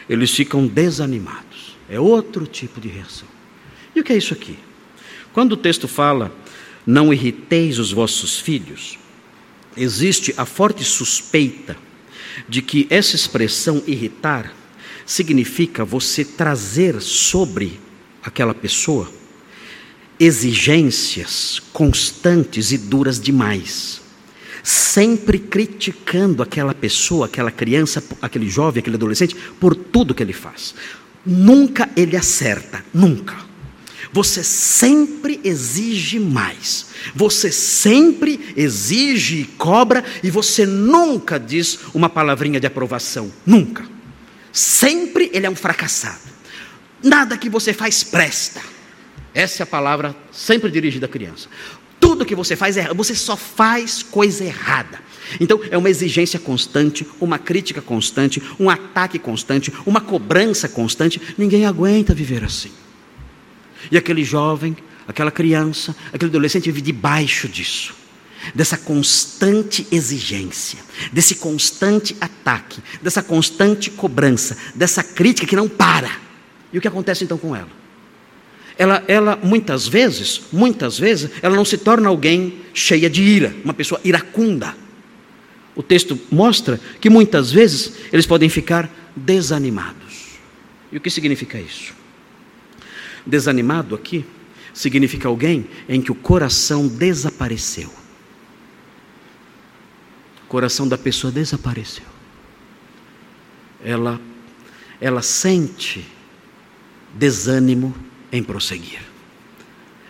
Eles ficam desanimados. É outro tipo de reação. E o que é isso aqui? Quando o texto fala, não irriteis os vossos filhos, existe a forte suspeita de que essa expressão irritar significa você trazer sobre aquela pessoa exigências constantes e duras demais, sempre criticando aquela pessoa, aquela criança, aquele jovem, aquele adolescente, por tudo que ele faz. Nunca ele acerta, nunca. Você sempre exige mais. Você sempre exige e cobra e você nunca diz uma palavrinha de aprovação. Nunca. Sempre ele é um fracassado. Nada que você faz presta. Essa é a palavra sempre dirigida à criança. Tudo que você faz é você só faz coisa errada. Então é uma exigência constante, uma crítica constante, um ataque constante, uma cobrança constante. Ninguém aguenta viver assim. E aquele jovem, aquela criança, aquele adolescente vive debaixo disso, dessa constante exigência, desse constante ataque, dessa constante cobrança, dessa crítica que não para. E o que acontece então com ela? Ela, ela muitas vezes, muitas vezes, ela não se torna alguém cheia de ira, uma pessoa iracunda. O texto mostra que muitas vezes eles podem ficar desanimados. E o que significa isso? Desanimado aqui significa alguém em que o coração desapareceu. O coração da pessoa desapareceu. Ela ela sente desânimo, em prosseguir.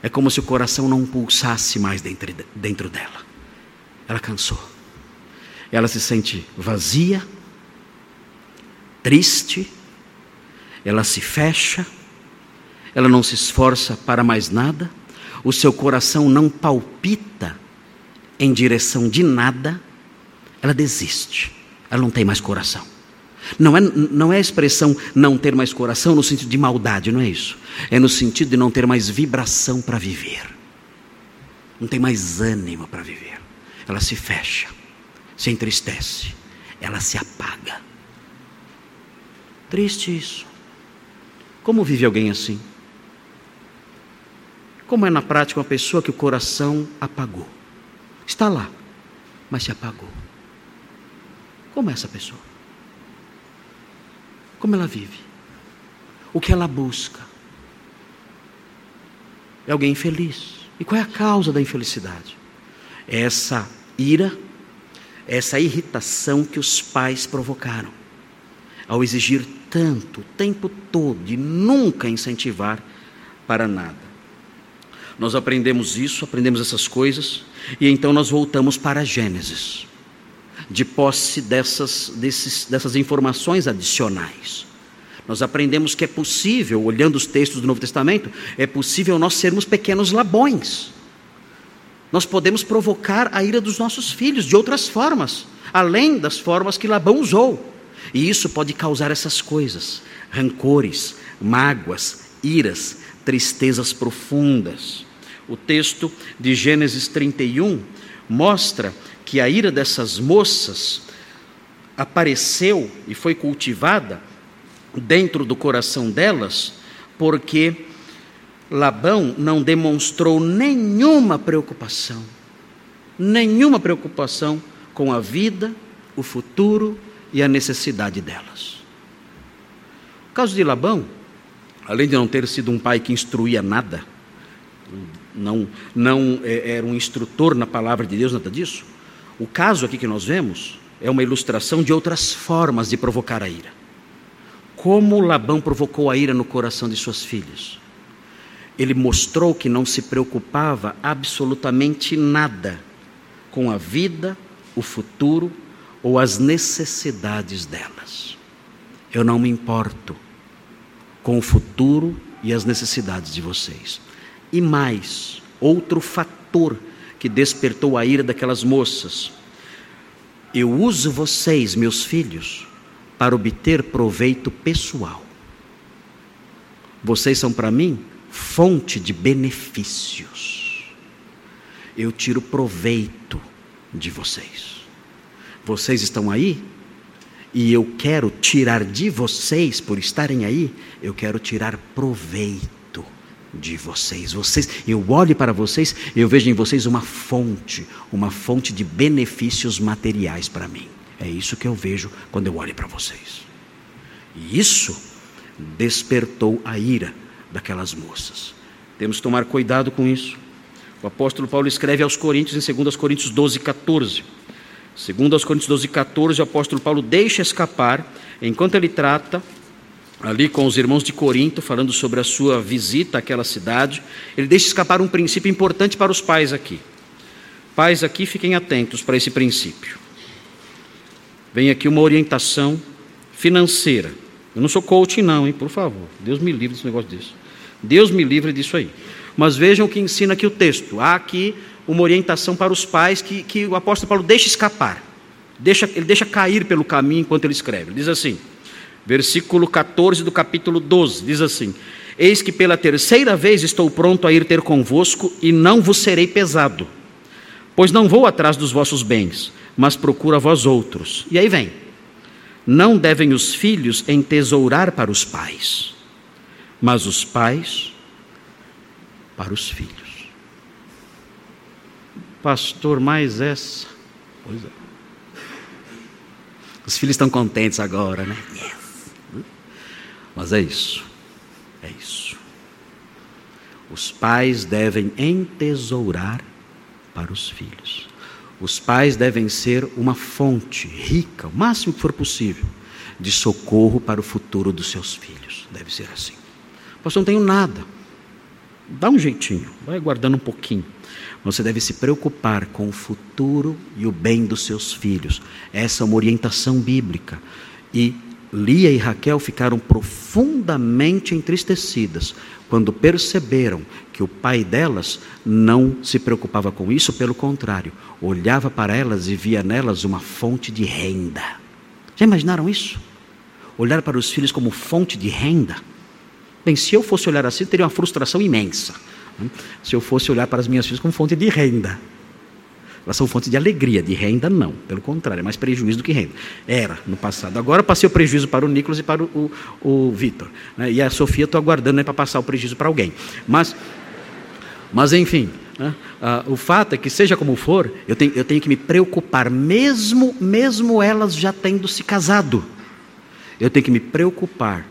É como se o coração não pulsasse mais dentro, dela. Ela cansou. Ela se sente vazia, triste, ela se fecha, ela não se esforça para mais nada, o seu coração não palpita em direção de nada, ela desiste, ela não tem mais coração. Não é, não é a expressão não ter mais coração no sentido de maldade, não é isso. É no sentido de não ter mais vibração para viver. Não tem mais ânimo para viver. Ela se fecha, se entristece, ela se apaga. Triste isso. Como vive alguém assim? Como é na prática uma pessoa que o coração apagou? Está lá, mas se apagou. Como é essa pessoa? Como ela vive? O que ela busca? É alguém infeliz. E qual é a causa da infelicidade? É essa ira, é essa irritação que os pais provocaram ao exigir tanto o tempo todo e nunca incentivar para nada. Nós aprendemos isso, aprendemos essas coisas, e então nós voltamos para Gênesis de posse dessas, desses, dessas informações adicionais. Nós aprendemos que é possível, olhando os textos do Novo Testamento, é possível nós sermos pequenos labões. Nós podemos provocar a ira dos nossos filhos de outras formas, além das formas que Labão usou. E isso pode causar essas coisas: rancores, mágoas, iras, tristezas profundas. O texto de Gênesis 31 mostra que a ira dessas moças apareceu e foi cultivada dentro do coração delas, porque Labão não demonstrou nenhuma preocupação, nenhuma preocupação com a vida, o futuro e a necessidade delas. O caso de Labão, além de não ter sido um pai que instruía nada, não, não é, era um instrutor na palavra de Deus, nada disso, o caso aqui que nós vemos é uma ilustração de outras formas de provocar a ira. Como Labão provocou a ira no coração de suas filhas. ele mostrou que não se preocupava absolutamente nada com a vida, o futuro ou as necessidades delas. Eu não me importo com o futuro e as necessidades de vocês. E mais, outro fator que despertou a ira daquelas moças. Eu uso vocês, meus filhos, para obter proveito pessoal. Vocês são para mim fonte de benefícios. Eu tiro proveito de vocês. Vocês estão aí e eu quero tirar de vocês, por estarem aí, eu quero tirar proveito de vocês. Vocês, eu olho para vocês, eu vejo em vocês uma fonte, uma fonte de benefícios materiais para mim. É isso que eu vejo quando eu olho para vocês. E isso despertou a ira daquelas moças. Temos que tomar cuidado com isso. O apóstolo Paulo escreve aos Coríntios em 2 Coríntios 12, 14. Segundo aos Coríntios 12, 14, o apóstolo Paulo deixa escapar, enquanto ele trata ali com os irmãos de Corinto, falando sobre a sua visita àquela cidade, ele deixa escapar um princípio importante para os pais aqui. Pais aqui, fiquem atentos para esse princípio. Vem aqui uma orientação financeira. Eu não sou coaching, não, hein? Por favor. Deus me livre desse negócio disso. Deus me livre disso aí. Mas vejam o que ensina aqui o texto. Há aqui uma orientação para os pais que, que o apóstolo Paulo deixa escapar. Deixa, ele deixa cair pelo caminho enquanto ele escreve. Ele diz assim: versículo 14 do capítulo 12, diz assim: Eis que pela terceira vez estou pronto a ir ter convosco e não vos serei pesado, pois não vou atrás dos vossos bens, mas procuro a vós outros. E aí vem: Não devem os filhos entesourar para os pais, mas os pais para os filhos. Pastor, mais essa. Pois é. Os filhos estão contentes agora, né? Yes. Mas é isso. É isso. Os pais devem entesourar para os filhos. Os pais devem ser uma fonte rica, o máximo que for possível, de socorro para o futuro dos seus filhos. Deve ser assim. Pastor, não tenho nada. Dá um jeitinho, vai guardando um pouquinho. Você deve se preocupar com o futuro e o bem dos seus filhos. Essa é uma orientação bíblica. E Lia e Raquel ficaram profundamente entristecidas quando perceberam que o pai delas não se preocupava com isso, pelo contrário, olhava para elas e via nelas uma fonte de renda. Já imaginaram isso? Olhar para os filhos como fonte de renda? Bem, se eu fosse olhar assim, teria uma frustração imensa. Né? Se eu fosse olhar para as minhas filhas como fonte de renda. Elas são fontes de alegria, de renda não. Pelo contrário, é mais prejuízo do que renda. Era no passado. Agora passei o prejuízo para o Nicolas e para o, o, o Vitor. Né? E a Sofia estou aguardando né, para passar o prejuízo para alguém. Mas, mas enfim, né? ah, o fato é que, seja como for, eu tenho, eu tenho que me preocupar, mesmo, mesmo elas já tendo se casado. Eu tenho que me preocupar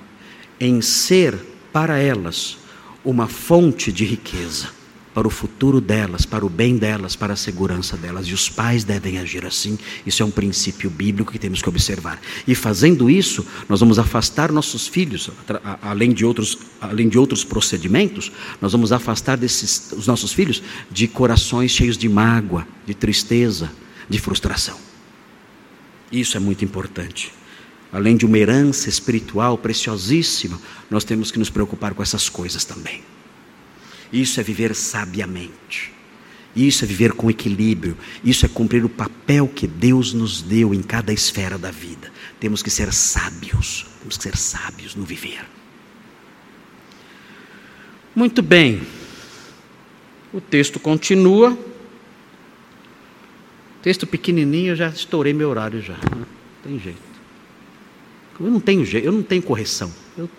em ser para elas uma fonte de riqueza para o futuro delas, para o bem delas, para a segurança delas. E os pais devem agir assim. Isso é um princípio bíblico que temos que observar. E fazendo isso, nós vamos afastar nossos filhos, além de outros, além de outros procedimentos, nós vamos afastar desses, os nossos filhos de corações cheios de mágoa, de tristeza, de frustração. Isso é muito importante. Além de uma herança espiritual preciosíssima, nós temos que nos preocupar com essas coisas também. Isso é viver sabiamente. Isso é viver com equilíbrio. Isso é cumprir o papel que Deus nos deu em cada esfera da vida. Temos que ser sábios. Temos que ser sábios no viver. Muito bem. O texto continua. Texto pequenininho, eu já estourei meu horário já. Não tem jeito. Eu não tenho jeito, eu não tenho correção. Eu,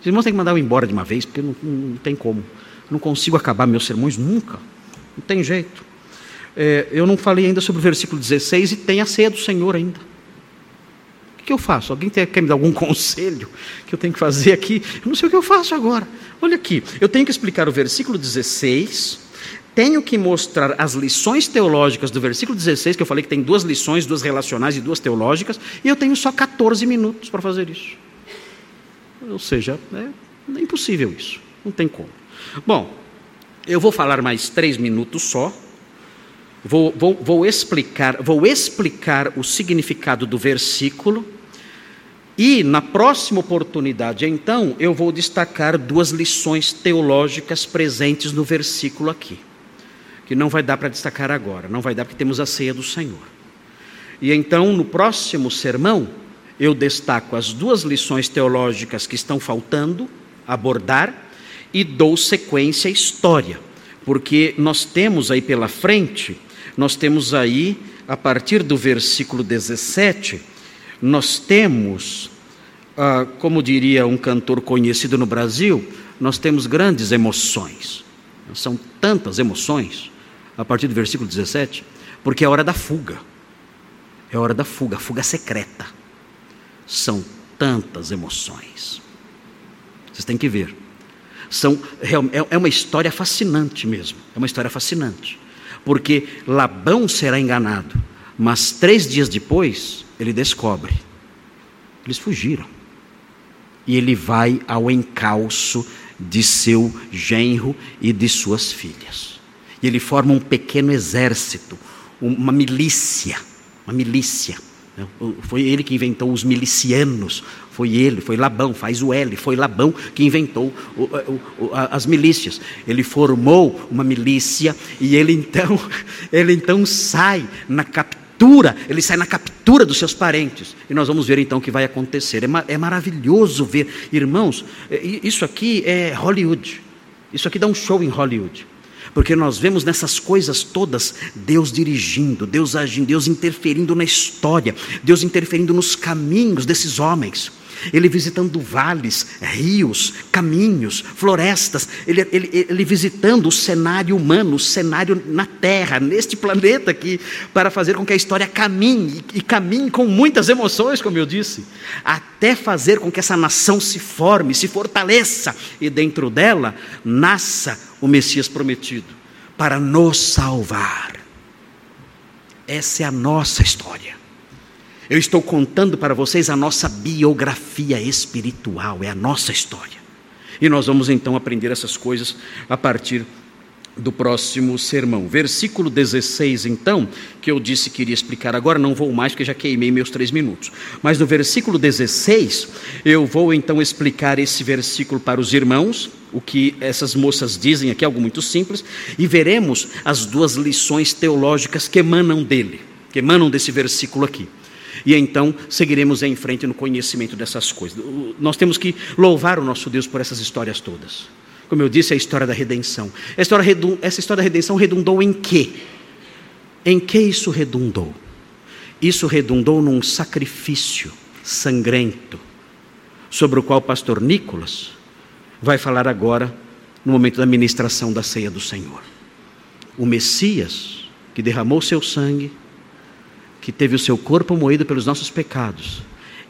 os irmãos têm que mandar eu embora de uma vez, porque não, não tem como. Não consigo acabar meus sermões nunca. Não tem jeito. É, eu não falei ainda sobre o versículo 16 e tem a ceia do Senhor ainda. O que eu faço? Alguém quer me dar algum conselho que eu tenho que fazer aqui? Eu não sei o que eu faço agora. Olha aqui, eu tenho que explicar o versículo 16, tenho que mostrar as lições teológicas do versículo 16, que eu falei que tem duas lições, duas relacionais e duas teológicas, e eu tenho só 14 minutos para fazer isso. Ou seja, é, é impossível isso, não tem como. Bom, eu vou falar mais três minutos só. Vou, vou, vou, explicar, vou explicar o significado do versículo. E na próxima oportunidade, então, eu vou destacar duas lições teológicas presentes no versículo aqui. Que não vai dar para destacar agora, não vai dar porque temos a ceia do Senhor. E então, no próximo sermão, eu destaco as duas lições teológicas que estão faltando abordar e dou sequência à história, porque nós temos aí pela frente, nós temos aí, a partir do versículo 17, nós temos, ah, como diria um cantor conhecido no Brasil, nós temos grandes emoções. São tantas emoções, a partir do versículo 17, porque é hora da fuga. É hora da fuga, fuga secreta. São tantas emoções. Vocês têm que ver. São, é, é uma história fascinante mesmo. É uma história fascinante. Porque Labão será enganado, mas três dias depois ele descobre. Eles fugiram. E ele vai ao encalço de seu genro e de suas filhas. E ele forma um pequeno exército, uma milícia uma milícia. Foi ele que inventou os milicianos, foi ele, foi Labão, faz o L, foi Labão que inventou o, o, as milícias. Ele formou uma milícia e ele então, ele então sai na captura, ele sai na captura dos seus parentes. E nós vamos ver então o que vai acontecer. É, é maravilhoso ver, irmãos, é, isso aqui é Hollywood. Isso aqui dá um show em Hollywood. Porque nós vemos nessas coisas todas Deus dirigindo, Deus agindo, Deus interferindo na história, Deus interferindo nos caminhos desses homens. Ele visitando vales, rios, caminhos, florestas, ele, ele, ele, visitando o cenário humano, o cenário na Terra, neste planeta aqui, para fazer com que a história caminhe, e caminhe com muitas emoções, como eu disse, até fazer com que essa nação se forme, se fortaleça, e dentro dela nasça o Messias prometido para nos salvar. Essa é a nossa história. Eu estou contando para vocês a nossa biografia espiritual, é a nossa história. E nós vamos então aprender essas coisas a partir do próximo sermão. Versículo 16, então, que eu disse que iria explicar agora, não vou mais porque já queimei meus três minutos. Mas no versículo 16, eu vou então explicar esse versículo para os irmãos, o que essas moças dizem aqui, algo muito simples, e veremos as duas lições teológicas que emanam dele, que emanam desse versículo aqui. E então seguiremos em frente no conhecimento dessas coisas. Nós temos que louvar o nosso Deus por essas histórias todas. Como eu disse, é a história da redenção. História, essa história da redenção redundou em quê? Em que isso redundou? Isso redundou num sacrifício sangrento, sobre o qual o pastor Nicolas vai falar agora, no momento da ministração da ceia do Senhor. O Messias, que derramou seu sangue, que teve o seu corpo moído pelos nossos pecados,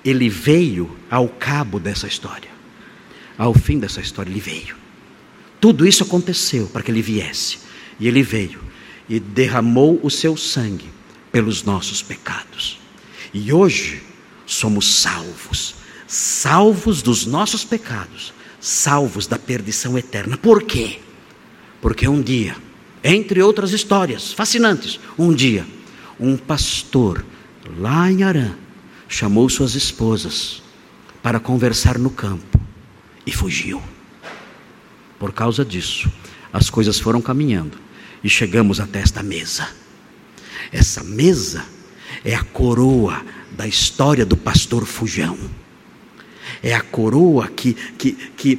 ele veio ao cabo dessa história. Ao fim dessa história, ele veio. Tudo isso aconteceu para que ele viesse. E ele veio e derramou o seu sangue pelos nossos pecados. E hoje somos salvos, salvos dos nossos pecados, salvos da perdição eterna. Por quê? Porque um dia, entre outras histórias fascinantes, um dia, um pastor lá em Arã chamou suas esposas para conversar no campo e fugiu. Por causa disso, as coisas foram caminhando e chegamos até esta mesa. Essa mesa é a coroa da história do pastor Fujão. É a coroa que, que, que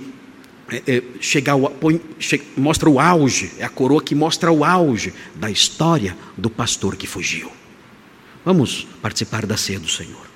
é, é, chega ao, põe, che, mostra o auge, é a coroa que mostra o auge da história do pastor que fugiu. Vamos participar da ceia do Senhor.